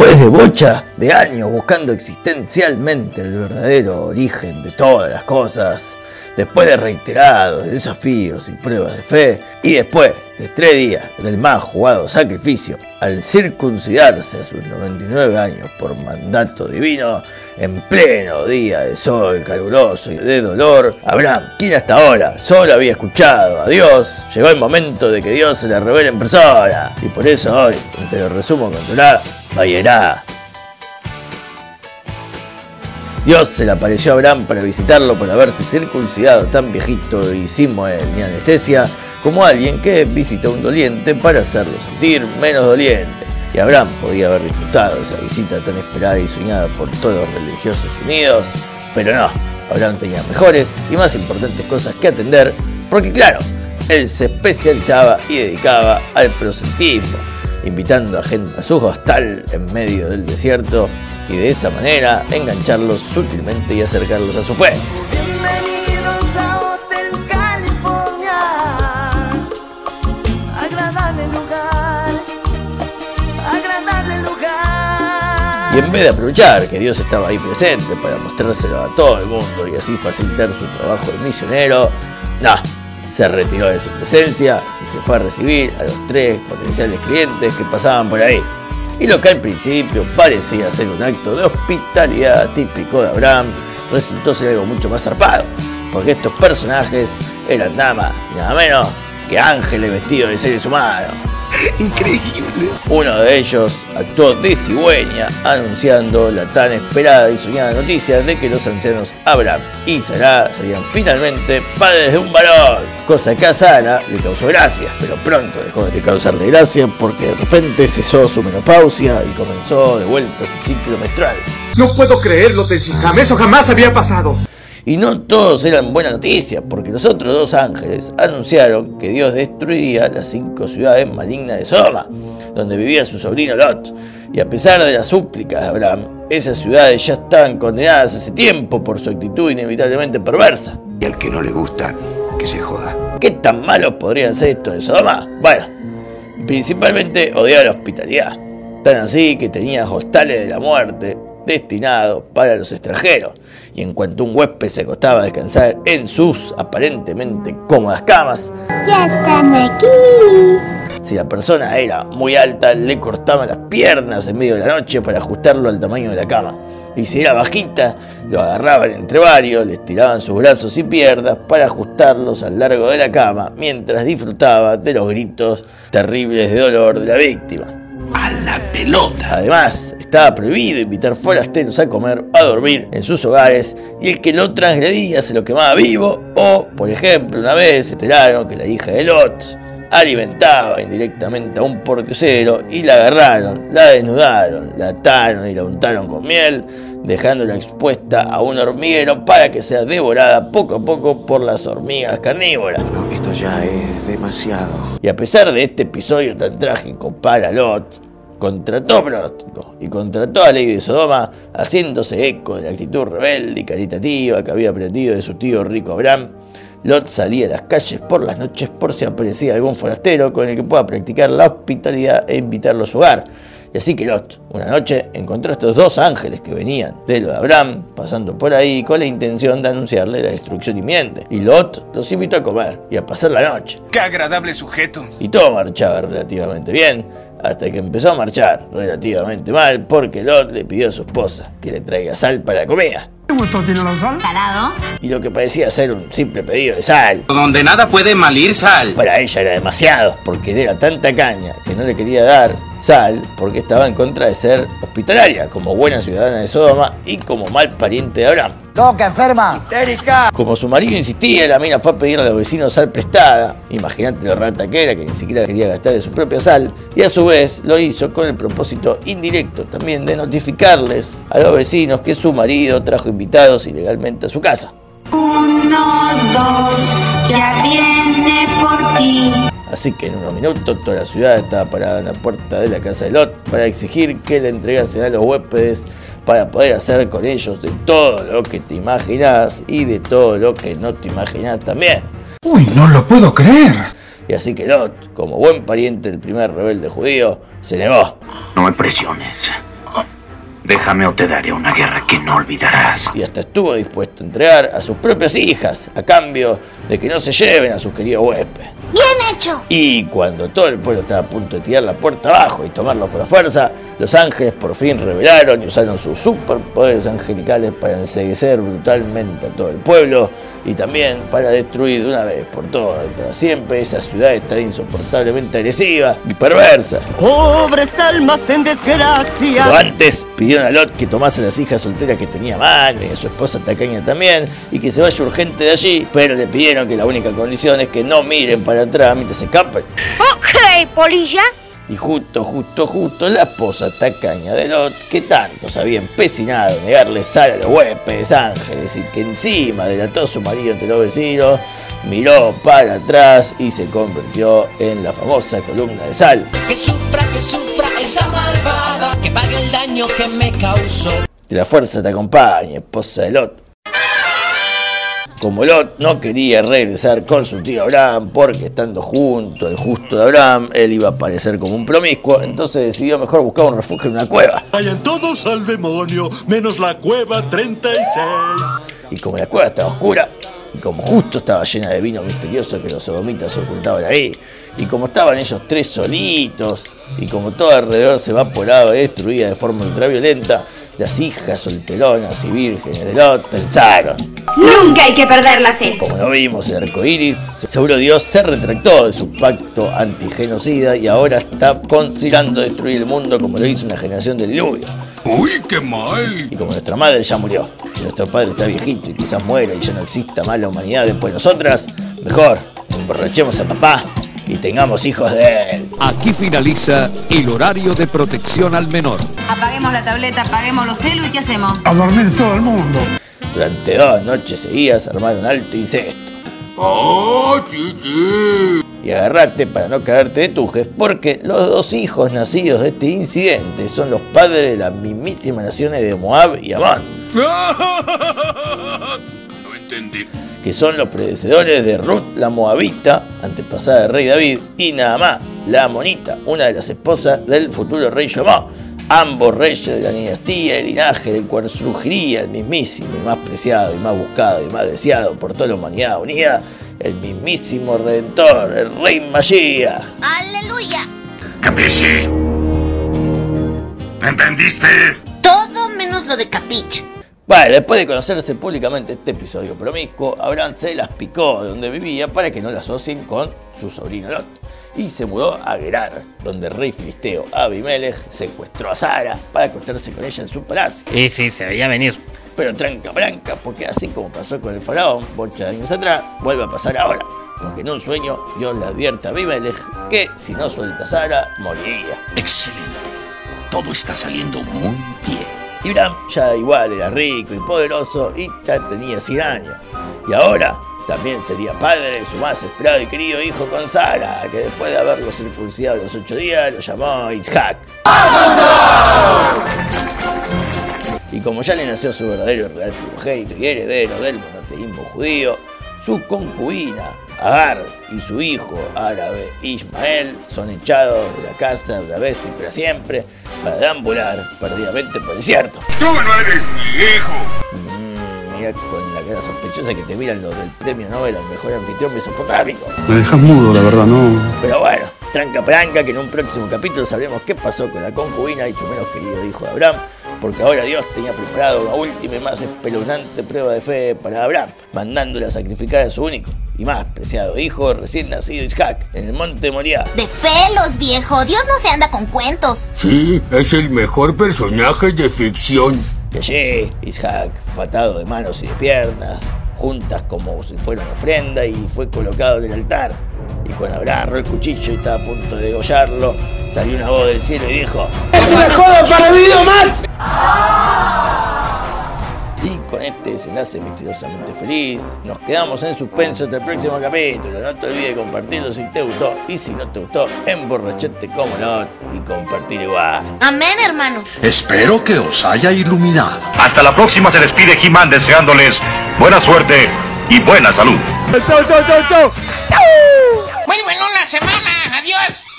Después de bocha de años buscando existencialmente el verdadero origen de todas las cosas, después de reiterados desafíos y pruebas de fe, y después de tres días del más jugado sacrificio, al circuncidarse a sus 99 años por mandato divino, en pleno día de sol caluroso y de dolor, Abraham, quien hasta ahora solo había escuchado a Dios, llegó el momento de que Dios se le revele en persona, y por eso hoy, entre lo resumo con Vayerá. Dios se le apareció a Abraham para visitarlo por haberse circuncidado tan viejito y sin mover ni anestesia, como alguien que visita a un doliente para hacerlo sentir menos doliente. Y Abraham podía haber disfrutado esa visita tan esperada y soñada por todos los religiosos unidos, pero no, Abraham tenía mejores y más importantes cosas que atender, porque claro, él se especializaba y dedicaba al prosentismo, invitando a gente a su hostal en medio del desierto y de esa manera engancharlos sutilmente y acercarlos a su fe. Y en vez de aprovechar que Dios estaba ahí presente para mostrárselo a todo el mundo y así facilitar su trabajo de misionero, no, se retiró de su presencia y se fue a recibir a los tres potenciales clientes que pasaban por ahí. Y lo que al principio parecía ser un acto de hospitalidad típico de Abraham, resultó ser algo mucho más zarpado, porque estos personajes eran nada más y nada menos que ángeles vestidos de seres humanos. Increíble. Uno de ellos actuó de cigüeña, anunciando la tan esperada y soñada noticia de que los ancianos Abraham y Sara serían finalmente padres de un varón, cosa que a Sara le causó gracia, pero pronto dejó de causarle gracia porque de repente cesó su menopausia y comenzó de vuelta su ciclo menstrual. No puedo creerlo, Tenshinhan. Eso jamás había pasado. Y no todos eran buenas noticias, porque los otros dos ángeles anunciaron que Dios destruiría las cinco ciudades malignas de Sodoma, donde vivía su sobrino Lot. Y a pesar de las súplicas de Abraham, esas ciudades ya estaban condenadas hace tiempo por su actitud inevitablemente perversa. Y al que no le gusta, que se joda. ¿Qué tan malos podrían ser estos de Sodoma? Bueno, principalmente odiaba la hospitalidad. Tan así que tenía hostales de la muerte destinados para los extranjeros. Y en cuanto un huésped se acostaba a descansar en sus aparentemente cómodas camas, Ya están aquí. si la persona era muy alta, le cortaban las piernas en medio de la noche para ajustarlo al tamaño de la cama. Y si era bajita, lo agarraban entre varios, le estiraban sus brazos y piernas para ajustarlos al largo de la cama, mientras disfrutaba de los gritos terribles de dolor de la víctima. A la pelota. Además, estaba prohibido invitar forasteros a comer o a dormir en sus hogares y el que lo transgredía se lo quemaba vivo o, por ejemplo, una vez se enteraron que la hija de Lot alimentaba indirectamente a un pordiosero y la agarraron, la desnudaron, la ataron y la untaron con miel, dejándola expuesta a un hormiguero para que sea devorada poco a poco por las hormigas carnívoras. No, esto ya es demasiado. Y a pesar de este episodio tan trágico para Lot, contrató pronóstico y contrató a Ley de Sodoma, haciéndose eco de la actitud rebelde y caritativa que había aprendido de su tío rico Abraham. Lot salía a las calles por las noches por si aparecía algún forastero con el que pueda practicar la hospitalidad e invitarlo a su hogar. Y así que Lot, una noche, encontró a estos dos ángeles que venían de lo de Abraham, pasando por ahí con la intención de anunciarle la destrucción inminente. Y Lot los invitó a comer y a pasar la noche. Qué agradable sujeto. Y todo marchaba relativamente bien, hasta que empezó a marchar relativamente mal porque Lot le pidió a su esposa que le traiga sal para la comida. Salado. Y lo que parecía ser un simple pedido de sal, Donde nada puede malir sal. para ella era demasiado, porque era tanta caña que no le quería dar sal porque estaba en contra de ser hospitalaria, como buena ciudadana de Sodoma y como mal pariente de Abraham. Loca, enferma. Histérica. Como su marido insistía, la mina fue a pedirle a los vecinos sal prestada. Imagínate lo rata que era, que ni siquiera quería gastar de su propia sal. Y a su vez lo hizo con el propósito indirecto también de notificarles a los vecinos que su marido trajo invitados ilegalmente a su casa. Uno, dos, ya viene por ti. Así que en unos minutos toda la ciudad estaba parada en la puerta de la casa de Lot para exigir que le entregasen a los huéspedes para poder hacer con ellos de todo lo que te imaginas y de todo lo que no te imaginas también. Uy, no lo puedo creer. Y así que Lot, como buen pariente del primer rebelde judío, se negó. No me presiones. Déjame o te daré una guerra que no olvidarás. y hasta estuvo dispuesto a entregar a sus propias hijas a cambio de que no se lleven a sus queridos huéspedes. Bien hecho. Y cuando todo el pueblo estaba a punto de tirar la puerta abajo y tomarlo por la fuerza, los ángeles por fin revelaron y usaron sus superpoderes angelicales para enseguecer brutalmente a todo el pueblo y también para destruir de una vez por todas y para siempre esa ciudad tan insoportablemente agresiva y perversa. Pobres almas en desgracia. Pero antes pidieron a Lot que tomase las hijas solteras que tenía Mane, y a su esposa tacaña también, y que se vaya urgente de allí, pero le pidieron que la única condición es que no miren para atrás mientras se escapen. Ok, polilla. Y justo, justo, justo, la esposa tacaña de Lot, que tanto se había empecinado en negarle sal a los huéspedes ángeles y que encima delató a su marido entre los vecinos, miró para atrás y se convirtió en la famosa columna de sal. Que sufra, que sufra esa malvada, que pague el daño que me causó. Que la fuerza te acompañe, esposa de Lot. Como Lot no quería regresar con su tío Abraham, porque estando junto al justo de Abraham, él iba a parecer como un promiscuo, entonces decidió mejor buscar un refugio en una cueva. Vayan todos al demonio, menos la cueva 36. Y como la cueva estaba oscura, y como justo estaba llena de vino misterioso que los sodomitas ocultaban ahí, y como estaban ellos tres solitos, y como todo alrededor se evaporaba y destruía de forma ultraviolenta, las hijas solteronas y vírgenes de Lot pensaron, Nunca hay que perder la fe. como no vimos el arco iris, seguro Dios se retractó de su pacto antigenocida y ahora está considerando destruir el mundo como lo hizo una generación del diluvio. ¡Uy, qué mal! Y como nuestra madre ya murió, y nuestro padre está viejito y quizás muera y ya no exista más la humanidad después de nosotras, mejor emborrachemos a papá y tengamos hijos de él. Aquí finaliza el horario de protección al menor. Apaguemos la tableta, apaguemos los celos y ¿qué hacemos? A dormir todo el mundo. Durante dos noches seguidas armaron alto incesto. ¡Oh, chichi! Y agarrate para no caerte de tujes, porque los dos hijos nacidos de este incidente son los padres de las mismísimas naciones de Moab y Amón. Entendí. que son los predecesores de Ruth la Moabita, antepasada del rey David, y Naamá, la Amonita, una de las esposas del futuro rey Shomó. Ambos reyes de la dinastía y linaje del cual surgiría el mismísimo y más preciado y más buscado y más deseado por toda la humanidad unida, el mismísimo Redentor, el rey Mashiach. ¡Aleluya! Capiche. ¿Entendiste? Todo menos lo de Capich. Bueno, después de conocerse públicamente este episodio promiscuo, Abraham se las picó de donde vivía para que no la asocien con su sobrino Lot. Y se mudó a Gerar, donde el rey filisteo Abimelech secuestró a Sara para acostarse con ella en su palacio. Y sí, se veía venir. Pero tranca branca, porque así como pasó con el faraón muchos años atrás, vuelve a pasar ahora. Porque en un sueño Dios le advierte a Abimelech que si no suelta a Sara, moriría. Excelente. Todo está saliendo muy bien. Y Abraham ya igual era rico y poderoso y ya tenía 100 años. Y ahora también sería padre de su más esperado y querido hijo con Sara, que después de haberlo circuncidado los ocho días lo llamó Isaac. Y como ya le nació su verdadero real y heredero del monoteísmo judío, su concubina Agar y su hijo árabe Ismael son echados de la casa una vez y para siempre para deambular perdidamente por el desierto. ¡Tú no eres mi hijo! Mm, mira con la cara sospechosa que te miran los del premio Nobel al mejor anfitrión mesopotámico. Me dejas mudo, la verdad, no. Pero bueno, tranca branca que en un próximo capítulo sabremos qué pasó con la concubina y su menos querido hijo de Abraham, porque ahora Dios tenía preparado una última y más espeluznante prueba de fe para Abraham, mandándole a sacrificar a su único y más preciado hijo recién nacido Isaac en el monte Moriah. De pelos, viejo. Dios no se anda con cuentos. Sí, es el mejor personaje de ficción. Y allí Isaac fue atado de manos y de piernas, juntas como si fuera una ofrenda, y fue colocado en el altar. Y cuando agarró el cuchillo y estaba a punto de degollarlo, salió una voz del cielo y dijo: ¡Es una joda para! Y con este desenlace misteriosamente feliz, nos quedamos en suspenso hasta el próximo capítulo. No te olvides de compartirlo si te gustó. Y si no te gustó, emborrachate como not y compartir igual. Amén, hermano. Espero que os haya iluminado. Hasta la próxima se despide He-Man deseándoles buena suerte y buena salud. ¡Chau, chau, chau, chau! Muy bueno la semana. Adiós.